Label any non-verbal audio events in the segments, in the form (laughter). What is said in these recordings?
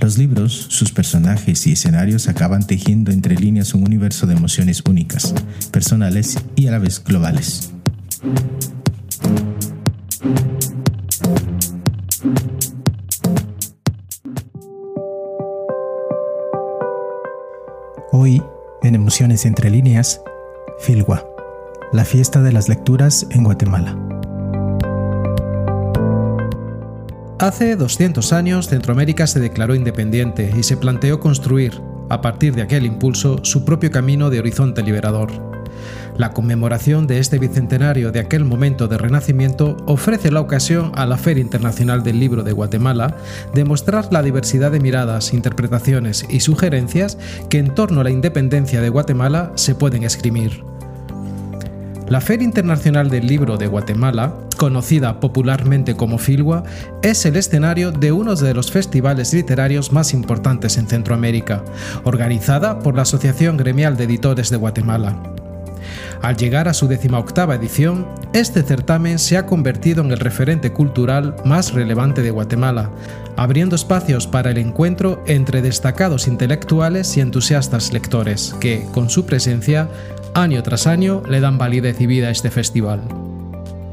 Los libros, sus personajes y escenarios acaban tejiendo entre líneas un universo de emociones únicas, personales y a la vez globales. Hoy, en Emociones entre líneas, Filgua, la fiesta de las lecturas en Guatemala. Hace 200 años Centroamérica se declaró independiente y se planteó construir, a partir de aquel impulso, su propio camino de horizonte liberador. La conmemoración de este bicentenario de aquel momento de renacimiento ofrece la ocasión a la Feria Internacional del Libro de Guatemala de mostrar la diversidad de miradas, interpretaciones y sugerencias que en torno a la independencia de Guatemala se pueden escribir. La Feria Internacional del Libro de Guatemala, conocida popularmente como Filgua, es el escenario de uno de los festivales literarios más importantes en Centroamérica, organizada por la Asociación Gremial de Editores de Guatemala. Al llegar a su decimoctava edición, este certamen se ha convertido en el referente cultural más relevante de Guatemala, abriendo espacios para el encuentro entre destacados intelectuales y entusiastas lectores, que, con su presencia, año tras año le dan validez y vida a este festival.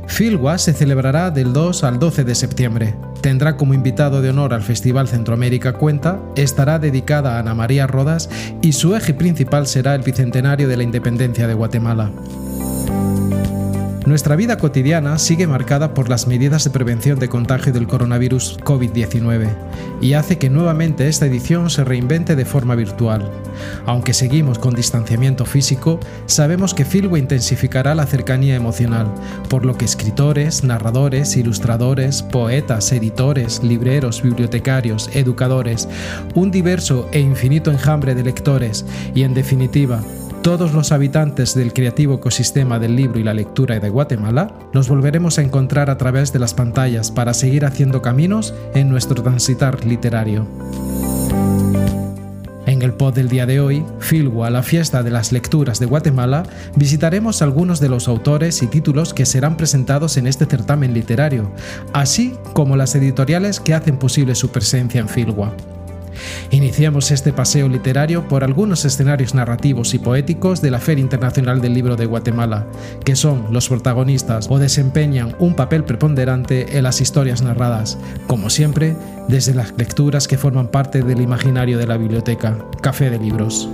Filwa se celebrará del 2 al 12 de septiembre. Tendrá como invitado de honor al Festival Centroamérica Cuenta, estará dedicada a Ana María Rodas y su eje principal será el bicentenario de la independencia de Guatemala. Nuestra vida cotidiana sigue marcada por las medidas de prevención de contagio del coronavirus COVID-19 y hace que nuevamente esta edición se reinvente de forma virtual. Aunque seguimos con distanciamiento físico, sabemos que Filwe intensificará la cercanía emocional, por lo que escritores, narradores, ilustradores, poetas, editores, libreros, bibliotecarios, educadores, un diverso e infinito enjambre de lectores y, en definitiva, todos los habitantes del creativo ecosistema del libro y la lectura de Guatemala, nos volveremos a encontrar a través de las pantallas para seguir haciendo caminos en nuestro transitar literario. En el pod del día de hoy, Filgua, la fiesta de las lecturas de Guatemala, visitaremos algunos de los autores y títulos que serán presentados en este certamen literario, así como las editoriales que hacen posible su presencia en Filgua. Iniciamos este paseo literario por algunos escenarios narrativos y poéticos de la Feria Internacional del Libro de Guatemala, que son los protagonistas o desempeñan un papel preponderante en las historias narradas, como siempre, desde las lecturas que forman parte del imaginario de la biblioteca, Café de Libros.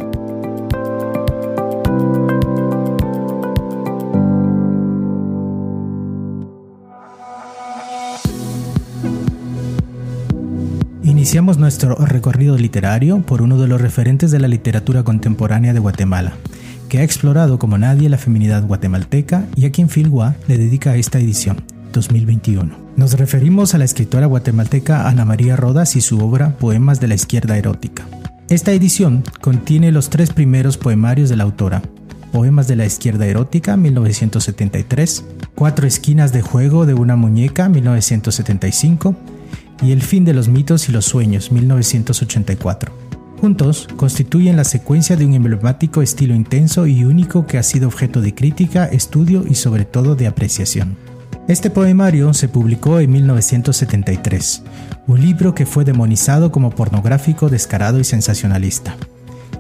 Iniciamos nuestro recorrido literario por uno de los referentes de la literatura contemporánea de Guatemala, que ha explorado como nadie la feminidad guatemalteca y a quien Filgua le dedica esta edición, 2021. Nos referimos a la escritora guatemalteca Ana María Rodas y su obra Poemas de la Izquierda Erótica. Esta edición contiene los tres primeros poemarios de la autora, Poemas de la Izquierda Erótica, 1973, Cuatro Esquinas de Juego de una Muñeca, 1975, y El fin de los mitos y los sueños, 1984. Juntos constituyen la secuencia de un emblemático estilo intenso y único que ha sido objeto de crítica, estudio y sobre todo de apreciación. Este poemario se publicó en 1973, un libro que fue demonizado como pornográfico, descarado y sensacionalista.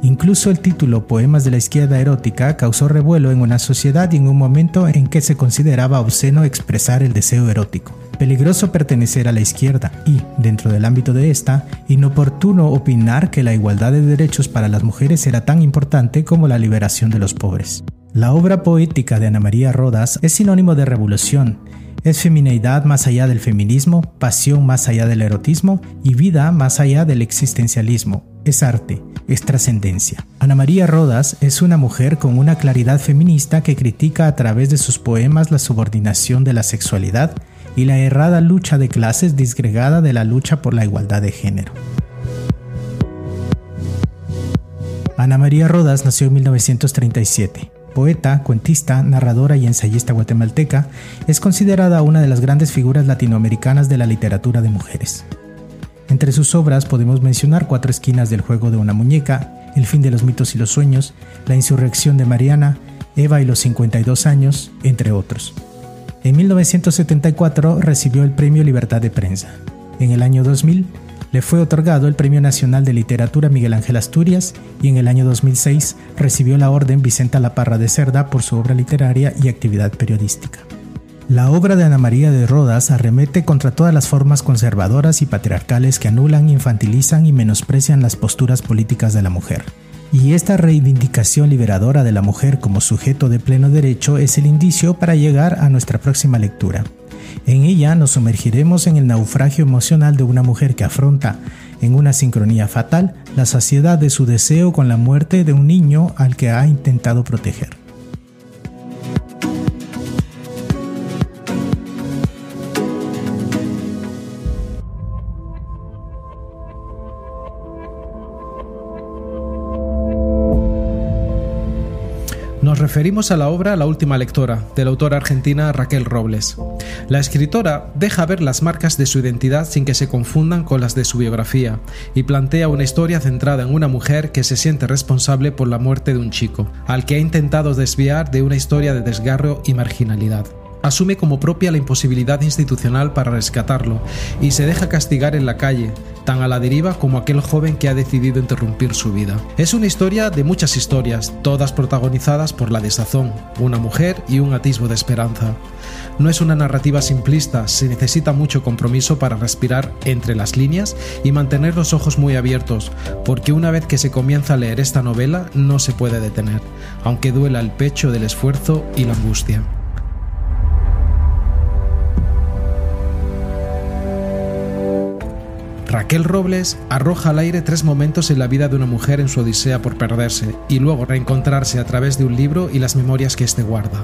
Incluso el título Poemas de la izquierda erótica causó revuelo en una sociedad y en un momento en que se consideraba obsceno expresar el deseo erótico peligroso pertenecer a la izquierda y, dentro del ámbito de esta, inoportuno opinar que la igualdad de derechos para las mujeres era tan importante como la liberación de los pobres. La obra poética de Ana María Rodas es sinónimo de revolución, es femineidad más allá del feminismo, pasión más allá del erotismo y vida más allá del existencialismo. Es arte, es trascendencia. Ana María Rodas es una mujer con una claridad feminista que critica a través de sus poemas la subordinación de la sexualidad y la errada lucha de clases disgregada de la lucha por la igualdad de género. Ana María Rodas nació en 1937. Poeta, cuentista, narradora y ensayista guatemalteca, es considerada una de las grandes figuras latinoamericanas de la literatura de mujeres. Entre sus obras podemos mencionar Cuatro esquinas del juego de una muñeca, El fin de los mitos y los sueños, La insurrección de Mariana, Eva y los 52 años, entre otros. En 1974 recibió el Premio Libertad de Prensa. En el año 2000 le fue otorgado el Premio Nacional de Literatura Miguel Ángel Asturias y en el año 2006 recibió la Orden Vicenta La Parra de Cerda por su obra literaria y actividad periodística. La obra de Ana María de Rodas arremete contra todas las formas conservadoras y patriarcales que anulan, infantilizan y menosprecian las posturas políticas de la mujer. Y esta reivindicación liberadora de la mujer como sujeto de pleno derecho es el indicio para llegar a nuestra próxima lectura. En ella nos sumergiremos en el naufragio emocional de una mujer que afronta, en una sincronía fatal, la saciedad de su deseo con la muerte de un niño al que ha intentado proteger. Referimos a la obra La última lectora, de la autora argentina Raquel Robles. La escritora deja ver las marcas de su identidad sin que se confundan con las de su biografía, y plantea una historia centrada en una mujer que se siente responsable por la muerte de un chico, al que ha intentado desviar de una historia de desgarro y marginalidad asume como propia la imposibilidad institucional para rescatarlo y se deja castigar en la calle, tan a la deriva como aquel joven que ha decidido interrumpir su vida. Es una historia de muchas historias, todas protagonizadas por la desazón, una mujer y un atisbo de esperanza. No es una narrativa simplista, se necesita mucho compromiso para respirar entre las líneas y mantener los ojos muy abiertos, porque una vez que se comienza a leer esta novela no se puede detener, aunque duela el pecho del esfuerzo y la angustia. Raquel Robles arroja al aire tres momentos en la vida de una mujer en su odisea por perderse y luego reencontrarse a través de un libro y las memorias que éste guarda.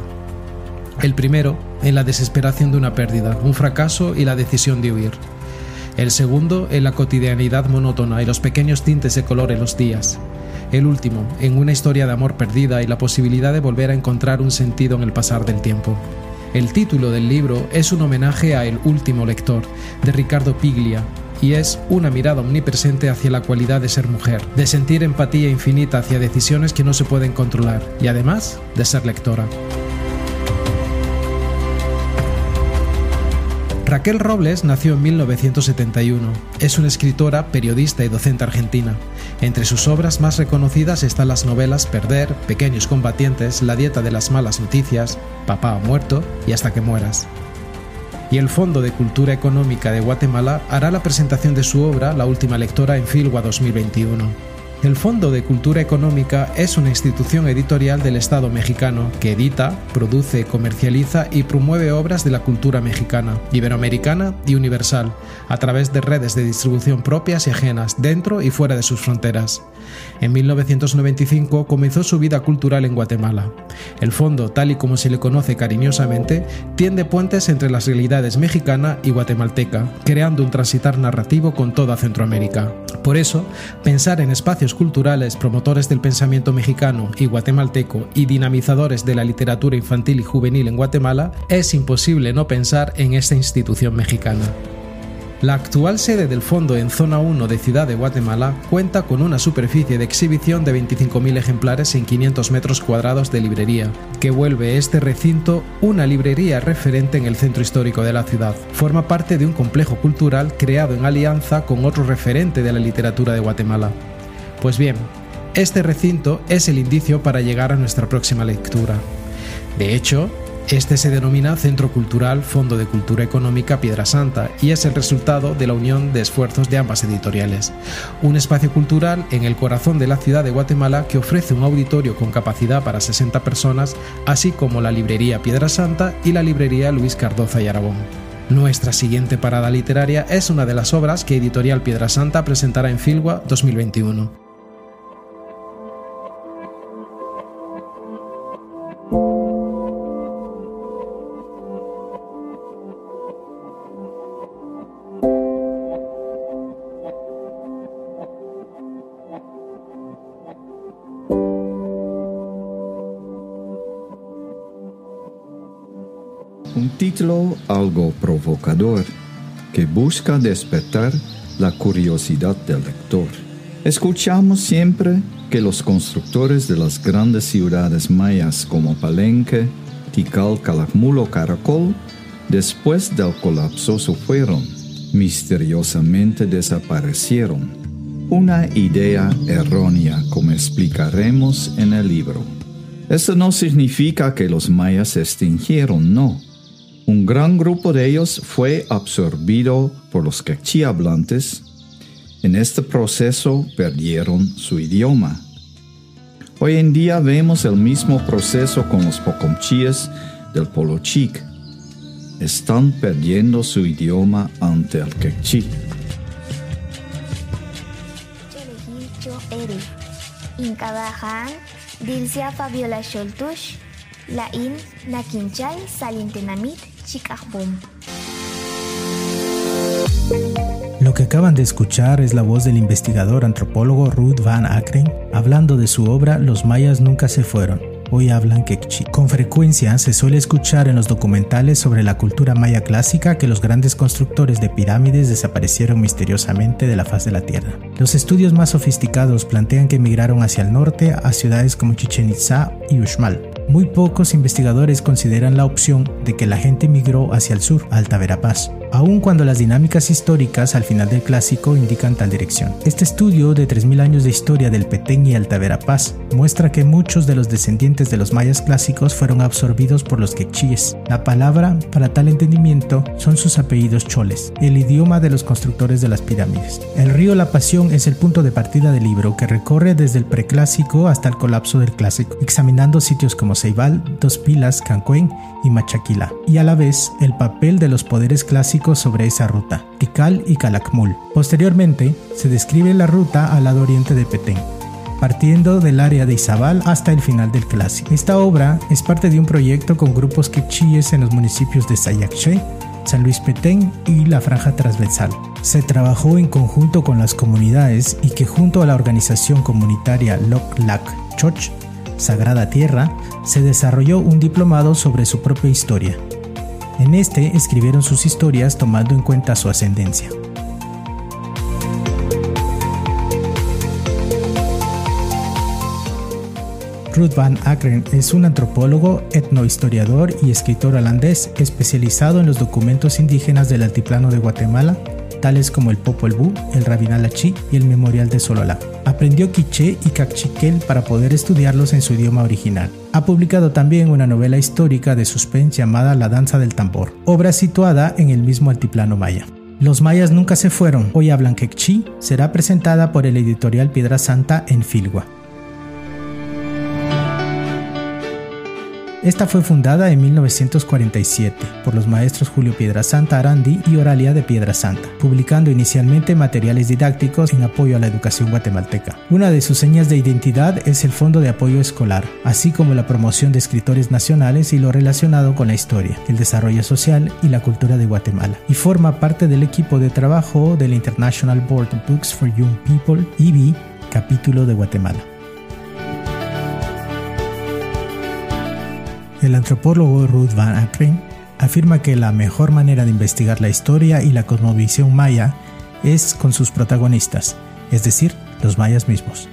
El primero, en la desesperación de una pérdida, un fracaso y la decisión de huir. El segundo, en la cotidianidad monótona y los pequeños tintes de color en los días. El último, en una historia de amor perdida y la posibilidad de volver a encontrar un sentido en el pasar del tiempo. El título del libro es un homenaje a El último lector, de Ricardo Piglia, y es una mirada omnipresente hacia la cualidad de ser mujer, de sentir empatía infinita hacia decisiones que no se pueden controlar y además de ser lectora. Raquel Robles nació en 1971. Es una escritora, periodista y docente argentina. Entre sus obras más reconocidas están las novelas Perder, Pequeños combatientes, La dieta de las malas noticias, Papá ha muerto y Hasta que mueras y el Fondo de Cultura Económica de Guatemala hará la presentación de su obra La Última Lectora en Filgua 2021. El Fondo de Cultura Económica es una institución editorial del Estado mexicano que edita, produce, comercializa y promueve obras de la cultura mexicana, iberoamericana y universal, a través de redes de distribución propias y ajenas, dentro y fuera de sus fronteras. En 1995 comenzó su vida cultural en Guatemala. El fondo, tal y como se le conoce cariñosamente, tiende puentes entre las realidades mexicana y guatemalteca, creando un transitar narrativo con toda Centroamérica. Por eso, pensar en espacios culturales, promotores del pensamiento mexicano y guatemalteco y dinamizadores de la literatura infantil y juvenil en Guatemala, es imposible no pensar en esta institución mexicana. La actual sede del fondo en Zona 1 de Ciudad de Guatemala cuenta con una superficie de exhibición de 25.000 ejemplares en 500 metros cuadrados de librería, que vuelve este recinto una librería referente en el centro histórico de la ciudad. Forma parte de un complejo cultural creado en alianza con otro referente de la literatura de Guatemala. Pues bien, este recinto es el indicio para llegar a nuestra próxima lectura. De hecho, este se denomina Centro Cultural Fondo de Cultura Económica Piedra Santa y es el resultado de la unión de esfuerzos de ambas editoriales. Un espacio cultural en el corazón de la ciudad de Guatemala que ofrece un auditorio con capacidad para 60 personas, así como la librería Piedra Santa y la librería Luis Cardoza y Aragón. Nuestra siguiente parada literaria es una de las obras que Editorial Piedra Santa presentará en Filgua 2021. Que busca despertar la curiosidad del lector. Escuchamos siempre que los constructores de las grandes ciudades mayas como Palenque, Tikal, Calakmul Caracol, después del colapso fueron, misteriosamente desaparecieron. Una idea errónea, como explicaremos en el libro. Esto no significa que los mayas se extinguieron, no. Un gran grupo de ellos fue absorbido por los quechí hablantes. En este proceso perdieron su idioma. Hoy en día vemos el mismo proceso con los pocomchíes del Polo Chic. Están perdiendo su idioma ante el quechí. Lo que acaban de escuchar es la voz del investigador antropólogo Ruth Van Akren hablando de su obra Los mayas nunca se fueron, hoy hablan quechí. Con frecuencia se suele escuchar en los documentales sobre la cultura maya clásica que los grandes constructores de pirámides desaparecieron misteriosamente de la faz de la Tierra. Los estudios más sofisticados plantean que emigraron hacia el norte a ciudades como Chichen Itza y Uxmal. Muy pocos investigadores consideran la opción de que la gente migró hacia el sur, Alta Verapaz aun cuando las dinámicas históricas al final del clásico indican tal dirección. Este estudio de 3.000 años de historia del Petén y Alta Verapaz muestra que muchos de los descendientes de los mayas clásicos fueron absorbidos por los quechíes. La palabra para tal entendimiento son sus apellidos choles, el idioma de los constructores de las pirámides. El río La Pasión es el punto de partida del libro que recorre desde el preclásico hasta el colapso del clásico, examinando sitios como Ceibal, Dos Pilas, Cancuen y Machaquila, y a la vez el papel de los poderes clásicos sobre esa ruta, Tikal y Calakmul. Posteriormente, se describe la ruta al lado oriente de Petén, partiendo del área de Izabal hasta el final del clásico. Esta obra es parte de un proyecto con grupos quechíes en los municipios de Sayaché, San Luis Petén y la Franja Transversal. Se trabajó en conjunto con las comunidades y que junto a la organización comunitaria Lok Lak Choch Sagrada Tierra, se desarrolló un diplomado sobre su propia historia. En este escribieron sus historias tomando en cuenta su ascendencia. Ruth Van Akren es un antropólogo, etnohistoriador y escritor holandés especializado en los documentos indígenas del altiplano de Guatemala tales como el Popol Vuh, el Rabinalachi y el Memorial de Sololá. Aprendió quiché y cachiquel para poder estudiarlos en su idioma original. Ha publicado también una novela histórica de suspense llamada La Danza del Tambor, obra situada en el mismo altiplano maya. Los mayas nunca se fueron, hoy hablan quechí, será presentada por el editorial Piedra Santa en Filgua. Esta fue fundada en 1947 por los maestros Julio Piedrasanta Arandi y Oralia de Piedrasanta, publicando inicialmente materiales didácticos en apoyo a la educación guatemalteca. Una de sus señas de identidad es el Fondo de Apoyo Escolar, así como la promoción de escritores nacionales y lo relacionado con la historia, el desarrollo social y la cultura de Guatemala, y forma parte del equipo de trabajo del International Board of Books for Young People, IBI, capítulo de Guatemala. El antropólogo Ruth Van Akren afirma que la mejor manera de investigar la historia y la cosmovisión maya es con sus protagonistas, es decir, los mayas mismos.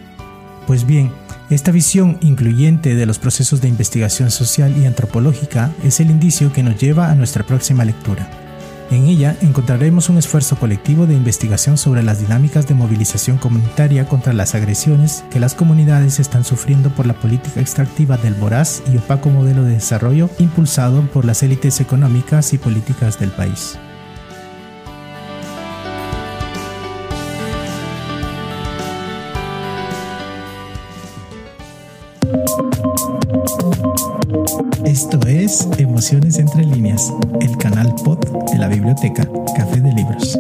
Pues bien, esta visión incluyente de los procesos de investigación social y antropológica es el indicio que nos lleva a nuestra próxima lectura. En ella encontraremos un esfuerzo colectivo de investigación sobre las dinámicas de movilización comunitaria contra las agresiones que las comunidades están sufriendo por la política extractiva del voraz y opaco modelo de desarrollo impulsado por las élites económicas y políticas del país. Es Emociones entre líneas, el canal pod de la biblioteca Café de Libros.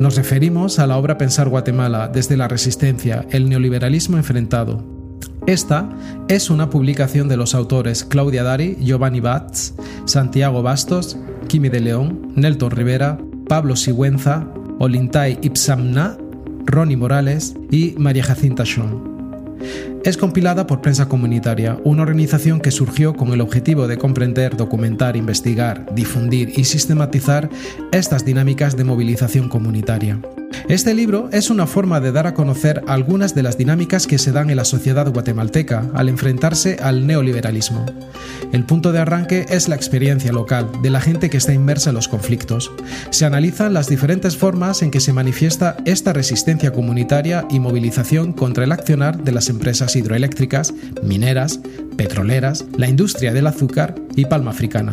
Nos referimos a la obra Pensar Guatemala desde la resistencia, el neoliberalismo enfrentado. Esta es una publicación de los autores Claudia Dari, Giovanni Batz, Santiago Bastos Kimi de León, Nelton Rivera, Pablo Sigüenza, Olintai Ipsamna, Ronnie Morales y María Jacinta Sean. Es compilada por Prensa Comunitaria, una organización que surgió con el objetivo de comprender, documentar, investigar, difundir y sistematizar estas dinámicas de movilización comunitaria. Este libro es una forma de dar a conocer algunas de las dinámicas que se dan en la sociedad guatemalteca al enfrentarse al neoliberalismo. El punto de arranque es la experiencia local de la gente que está inmersa en los conflictos. Se analizan las diferentes formas en que se manifiesta esta resistencia comunitaria y movilización contra el accionar de las empresas hidroeléctricas, mineras, petroleras, la industria del azúcar y palma africana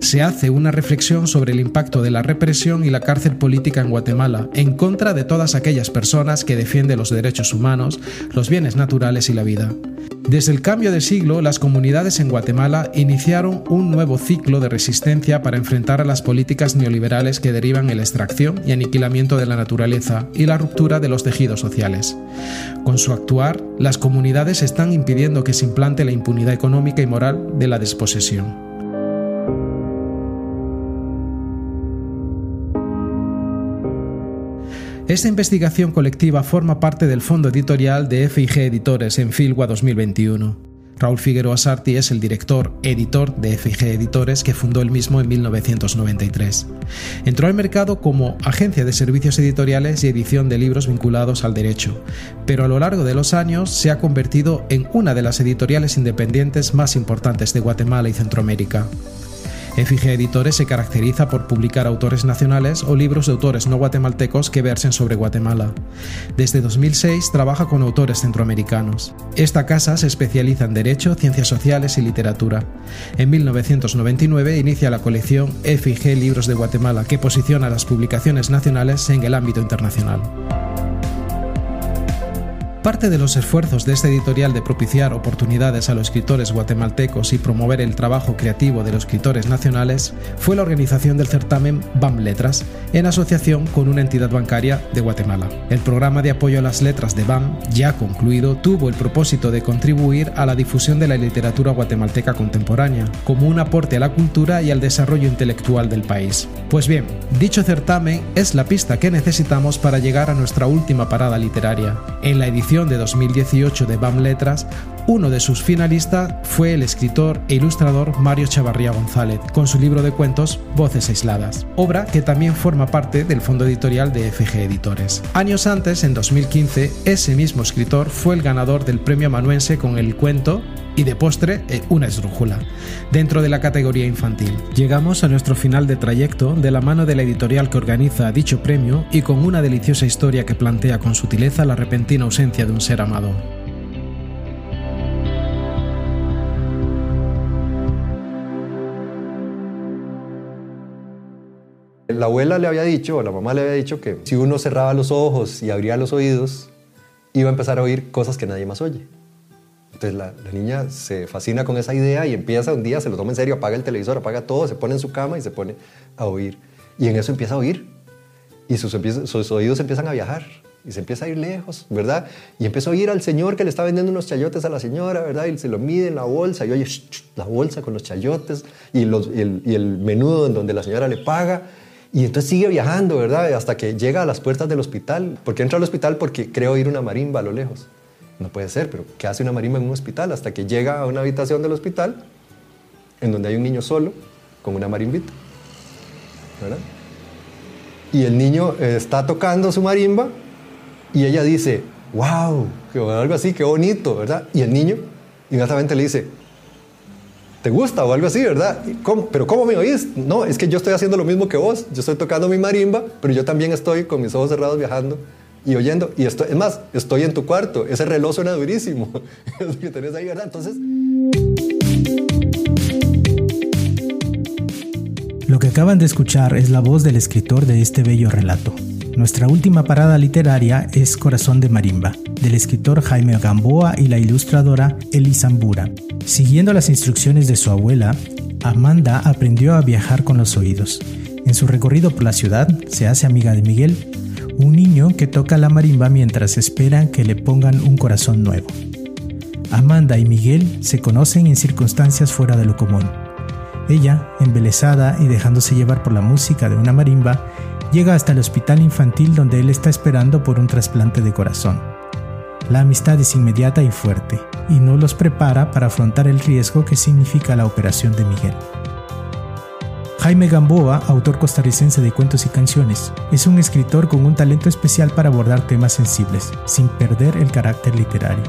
se hace una reflexión sobre el impacto de la represión y la cárcel política en Guatemala en contra de todas aquellas personas que defienden los derechos humanos, los bienes naturales y la vida. Desde el cambio de siglo, las comunidades en Guatemala iniciaron un nuevo ciclo de resistencia para enfrentar a las políticas neoliberales que derivan en la extracción y aniquilamiento de la naturaleza y la ruptura de los tejidos sociales. Con su actuar, las comunidades están impidiendo que se implante la impunidad económica y moral de la desposesión. Esta investigación colectiva forma parte del fondo editorial de FIG Editores en Filgua 2021. Raúl Figueroa Sarti es el director editor de FIG Editores que fundó el mismo en 1993. Entró al mercado como agencia de servicios editoriales y edición de libros vinculados al derecho, pero a lo largo de los años se ha convertido en una de las editoriales independientes más importantes de Guatemala y Centroamérica. FG Editores se caracteriza por publicar autores nacionales o libros de autores no guatemaltecos que versen sobre Guatemala. Desde 2006 trabaja con autores centroamericanos. Esta casa se especializa en Derecho, Ciencias Sociales y Literatura. En 1999 inicia la colección FG Libros de Guatemala, que posiciona las publicaciones nacionales en el ámbito internacional. Parte de los esfuerzos de este editorial de propiciar oportunidades a los escritores guatemaltecos y promover el trabajo creativo de los escritores nacionales fue la organización del certamen BAM Letras, en asociación con una entidad bancaria de Guatemala. El programa de apoyo a las letras de BAM, ya concluido, tuvo el propósito de contribuir a la difusión de la literatura guatemalteca contemporánea, como un aporte a la cultura y al desarrollo intelectual del país. Pues bien, dicho certamen es la pista que necesitamos para llegar a nuestra última parada literaria. En la edición de 2018 de BAM Letras, uno de sus finalistas fue el escritor e ilustrador Mario Chavarría González, con su libro de cuentos Voces Aisladas, obra que también forma parte del fondo editorial de FG Editores. Años antes, en 2015, ese mismo escritor fue el ganador del premio amanuense con el cuento y de postre eh, una esdrújula, dentro de la categoría infantil. Llegamos a nuestro final de trayecto de la mano de la editorial que organiza dicho premio y con una deliciosa historia que plantea con sutileza la repentina ausencia de un ser amado. La abuela le había dicho, o la mamá le había dicho que si uno cerraba los ojos y abría los oídos, iba a empezar a oír cosas que nadie más oye. Entonces la, niña se fascina con esa idea y empieza un día, se lo toma en serio, apaga el televisor, apaga todo, se pone en su cama y se pone a oír. Y en eso empieza a oír. Y sus, oídos empiezan a viajar y se empieza a ir lejos, ¿verdad? Y empieza a oír al señor que le está vendiendo unos chayotes a la señora, ¿verdad? Y se lo mide en la bolsa y oye la bolsa con los chayotes y, el, y el menudo en donde la señora le paga. Y entonces sigue viajando, ¿verdad? Hasta que llega a las puertas del hospital. ¿Por qué entra al hospital? Porque creo oír una marimba a lo lejos. No puede ser, pero ¿qué hace una marimba en un hospital? Hasta que llega a una habitación del hospital en donde hay un niño solo con una marimbita. ¿verdad? Y el niño eh, está tocando su marimba y ella dice, wow, algo así, qué bonito, ¿verdad? Y el niño inmediatamente le dice, ¿te gusta o algo así, verdad? ¿Pero cómo me oís? No, es que yo estoy haciendo lo mismo que vos. Yo estoy tocando mi marimba, pero yo también estoy con mis ojos cerrados viajando y oyendo. Y esto, es más, estoy en tu cuarto. Ese reloj suena durísimo. (laughs) que tenés ahí, ¿verdad? Entonces... Lo que acaban de escuchar es la voz del escritor de este bello relato. Nuestra última parada literaria es Corazón de Marimba, del escritor Jaime Gamboa y la ilustradora Elisambura. Siguiendo las instrucciones de su abuela, Amanda aprendió a viajar con los oídos. En su recorrido por la ciudad, se hace amiga de Miguel, un niño que toca la marimba mientras esperan que le pongan un corazón nuevo. Amanda y Miguel se conocen en circunstancias fuera de lo común. Ella, embelesada y dejándose llevar por la música de una marimba, llega hasta el hospital infantil donde él está esperando por un trasplante de corazón. La amistad es inmediata y fuerte, y no los prepara para afrontar el riesgo que significa la operación de Miguel. Jaime Gamboa, autor costarricense de cuentos y canciones, es un escritor con un talento especial para abordar temas sensibles, sin perder el carácter literario.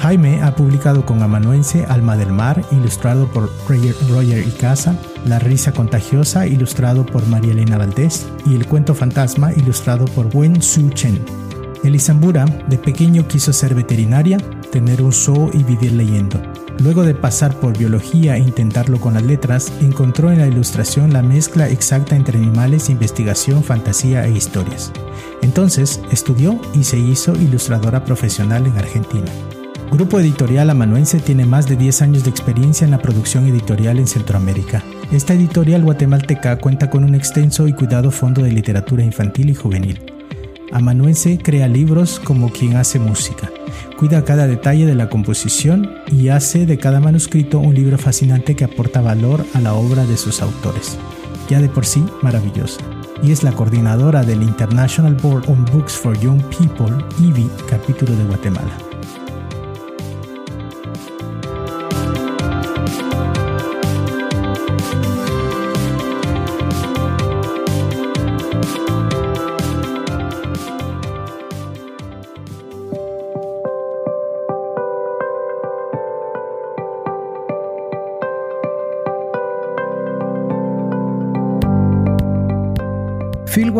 Jaime ha publicado con amanuense Alma del Mar, ilustrado por Roger Icaza, La Risa Contagiosa, ilustrado por María Elena Valdés, y El Cuento Fantasma, ilustrado por Wen Su Chen. Elisambura, de pequeño quiso ser veterinaria, tener un zoo y vivir leyendo. Luego de pasar por biología e intentarlo con las letras, encontró en la ilustración la mezcla exacta entre animales, investigación, fantasía e historias. Entonces estudió y se hizo ilustradora profesional en Argentina. Grupo Editorial Amanuense tiene más de 10 años de experiencia en la producción editorial en Centroamérica. Esta editorial guatemalteca cuenta con un extenso y cuidado fondo de literatura infantil y juvenil. Amanuense crea libros como quien hace música. Cuida cada detalle de la composición y hace de cada manuscrito un libro fascinante que aporta valor a la obra de sus autores. Ya de por sí maravillosa. Y es la coordinadora del International Board on Books for Young People, IBI, capítulo de Guatemala.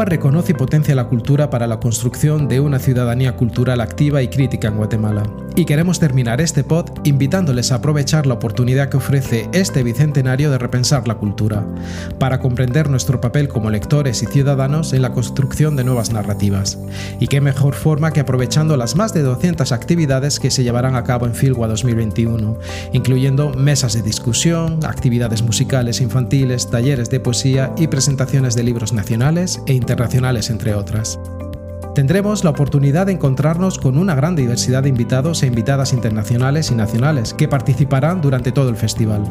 Reconoce y potencia la cultura para la construcción de una ciudadanía cultural activa y crítica en Guatemala. Y queremos terminar este pod invitándoles a aprovechar la oportunidad que ofrece este bicentenario de repensar la cultura, para comprender nuestro papel como lectores y ciudadanos en la construcción de nuevas narrativas. Y qué mejor forma que aprovechando las más de 200 actividades que se llevarán a cabo en Filwa 2021, incluyendo mesas de discusión, actividades musicales infantiles, talleres de poesía y presentaciones de libros nacionales e internacionales, entre otras. Tendremos la oportunidad de encontrarnos con una gran diversidad de invitados e invitadas internacionales y nacionales que participarán durante todo el festival.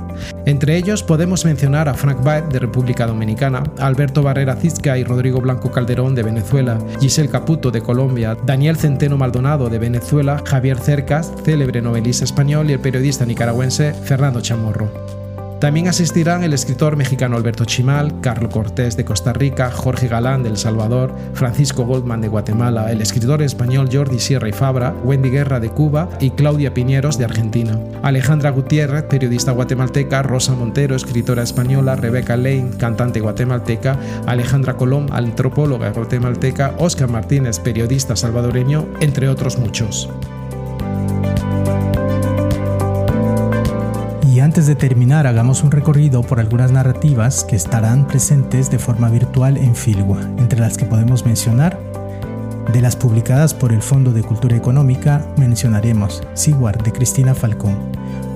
Entre ellos podemos mencionar a Frank Baez de República Dominicana, Alberto Barrera Cizca y Rodrigo Blanco Calderón de Venezuela, Giselle Caputo de Colombia, Daniel Centeno Maldonado de Venezuela, Javier Cercas, célebre novelista español y el periodista nicaragüense Fernando Chamorro. También asistirán el escritor mexicano Alberto Chimal, Carlos Cortés de Costa Rica, Jorge Galán de El Salvador, Francisco Goldman de Guatemala, el escritor español Jordi Sierra y Fabra, Wendy Guerra de Cuba y Claudia Piñeros de Argentina. Alejandra Gutiérrez, periodista guatemalteca, Rosa Montero, escritora española, Rebeca Lane, cantante guatemalteca, Alejandra Colón, antropóloga guatemalteca, Oscar Martínez, periodista salvadoreño, entre otros muchos. Antes de terminar, hagamos un recorrido por algunas narrativas que estarán presentes de forma virtual en Filgua, entre las que podemos mencionar de las publicadas por el Fondo de Cultura Económica mencionaremos Siguar de Cristina Falcón,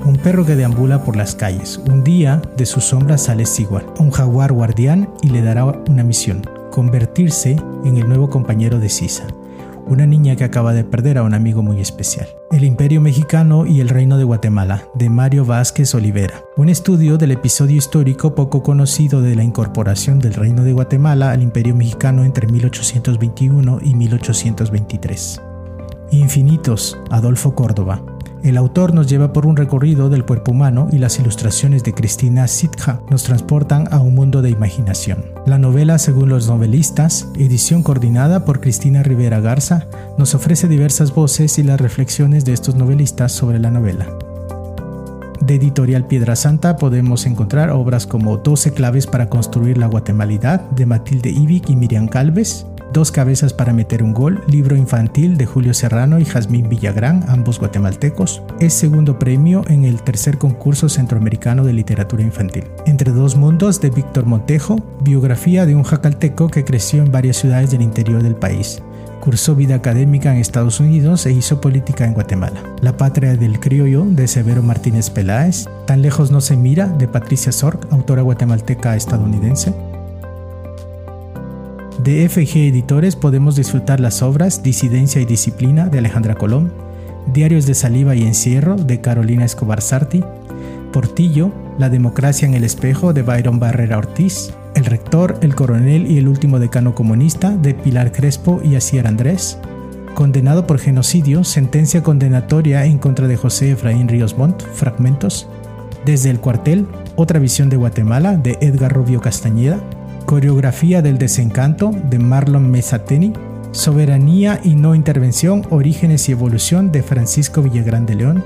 un perro que deambula por las calles. Un día de su sombra sale Siguar, un jaguar guardián y le dará una misión, convertirse en el nuevo compañero de Sisa una niña que acaba de perder a un amigo muy especial. El Imperio Mexicano y el Reino de Guatemala, de Mario Vázquez Olivera. Un estudio del episodio histórico poco conocido de la incorporación del Reino de Guatemala al Imperio Mexicano entre 1821 y 1823. Infinitos, Adolfo Córdoba. El autor nos lleva por un recorrido del cuerpo humano y las ilustraciones de Cristina Sitja nos transportan a un mundo de imaginación. La novela, según los novelistas, edición coordinada por Cristina Rivera Garza, nos ofrece diversas voces y las reflexiones de estos novelistas sobre la novela. De Editorial Piedra Santa podemos encontrar obras como 12 claves para construir la guatemalidad de Matilde Ivic y Miriam Calves, Dos cabezas para meter un gol, libro infantil de Julio Serrano y Jazmín Villagrán, ambos guatemaltecos. Es segundo premio en el tercer concurso centroamericano de literatura infantil. Entre dos mundos de Víctor Montejo, biografía de un jacalteco que creció en varias ciudades del interior del país. Cursó vida académica en Estados Unidos e hizo política en Guatemala. La patria del criollo de Severo Martínez Peláez. Tan lejos no se mira de Patricia Sork, autora guatemalteca estadounidense. De FG Editores podemos disfrutar las obras Disidencia y Disciplina de Alejandra Colón, Diarios de Saliva y Encierro de Carolina Escobar Sarti, Portillo, La Democracia en el Espejo de Byron Barrera Ortiz, El rector, el coronel y el último decano comunista de Pilar Crespo y Asier Andrés, condenado por genocidio, sentencia condenatoria en contra de José Efraín Ríos Montt, fragmentos, desde el cuartel, otra visión de Guatemala de Edgar Rubio Castañeda, coreografía del desencanto de Marlon Mesateni, soberanía y no intervención, orígenes y evolución de Francisco Villagrán de León,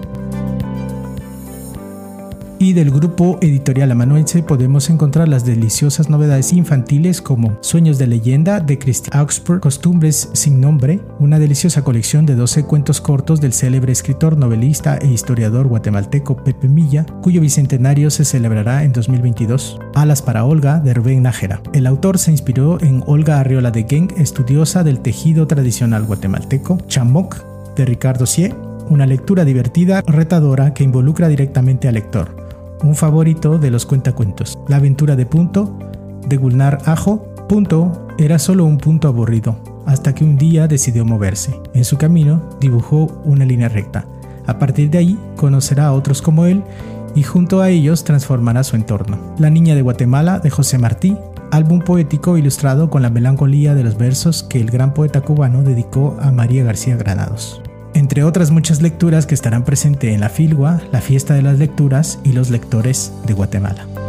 y del grupo editorial amanuense podemos encontrar las deliciosas novedades infantiles como Sueños de leyenda de Christian Augsburg, Costumbres sin nombre, una deliciosa colección de 12 cuentos cortos del célebre escritor, novelista e historiador guatemalteco Pepe Milla, cuyo bicentenario se celebrará en 2022. Alas para Olga de Rubén Nájera. El autor se inspiró en Olga Arriola de Geng, estudiosa del tejido tradicional guatemalteco, Chamoc de Ricardo Sie, una lectura divertida, retadora que involucra directamente al lector un favorito de los cuentacuentos. La aventura de Punto, de Gulnar Ajo. Punto era solo un punto aburrido, hasta que un día decidió moverse. En su camino dibujó una línea recta. A partir de ahí conocerá a otros como él y junto a ellos transformará su entorno. La Niña de Guatemala de José Martí, álbum poético ilustrado con la melancolía de los versos que el gran poeta cubano dedicó a María García Granados entre otras muchas lecturas que estarán presentes en la Filgua, la Fiesta de las Lecturas y los Lectores de Guatemala.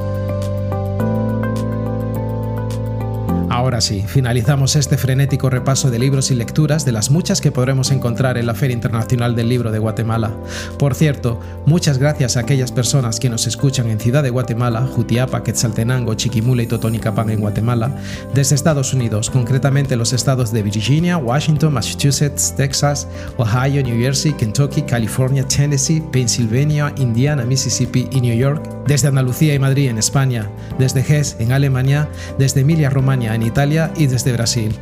Ahora sí, finalizamos este frenético repaso de libros y lecturas de las muchas que podremos encontrar en la Feria Internacional del Libro de Guatemala. Por cierto, muchas gracias a aquellas personas que nos escuchan en Ciudad de Guatemala, Jutiapa, Quetzaltenango, Chiquimula y Totonicapán en Guatemala, desde Estados Unidos, concretamente los estados de Virginia, Washington, Massachusetts, Texas, Ohio, New Jersey, Kentucky, California, Tennessee, Pennsylvania, Indiana, Mississippi y New York, desde Andalucía y Madrid en España, desde Hesse en Alemania, desde Emilia-Romagna en Y desde Brasil.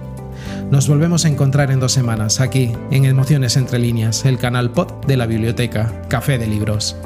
Nos volvemos a encontrar en dos semanas aquí, en Emociones Entre Líneas, el canal pod de la biblioteca Café de Libros.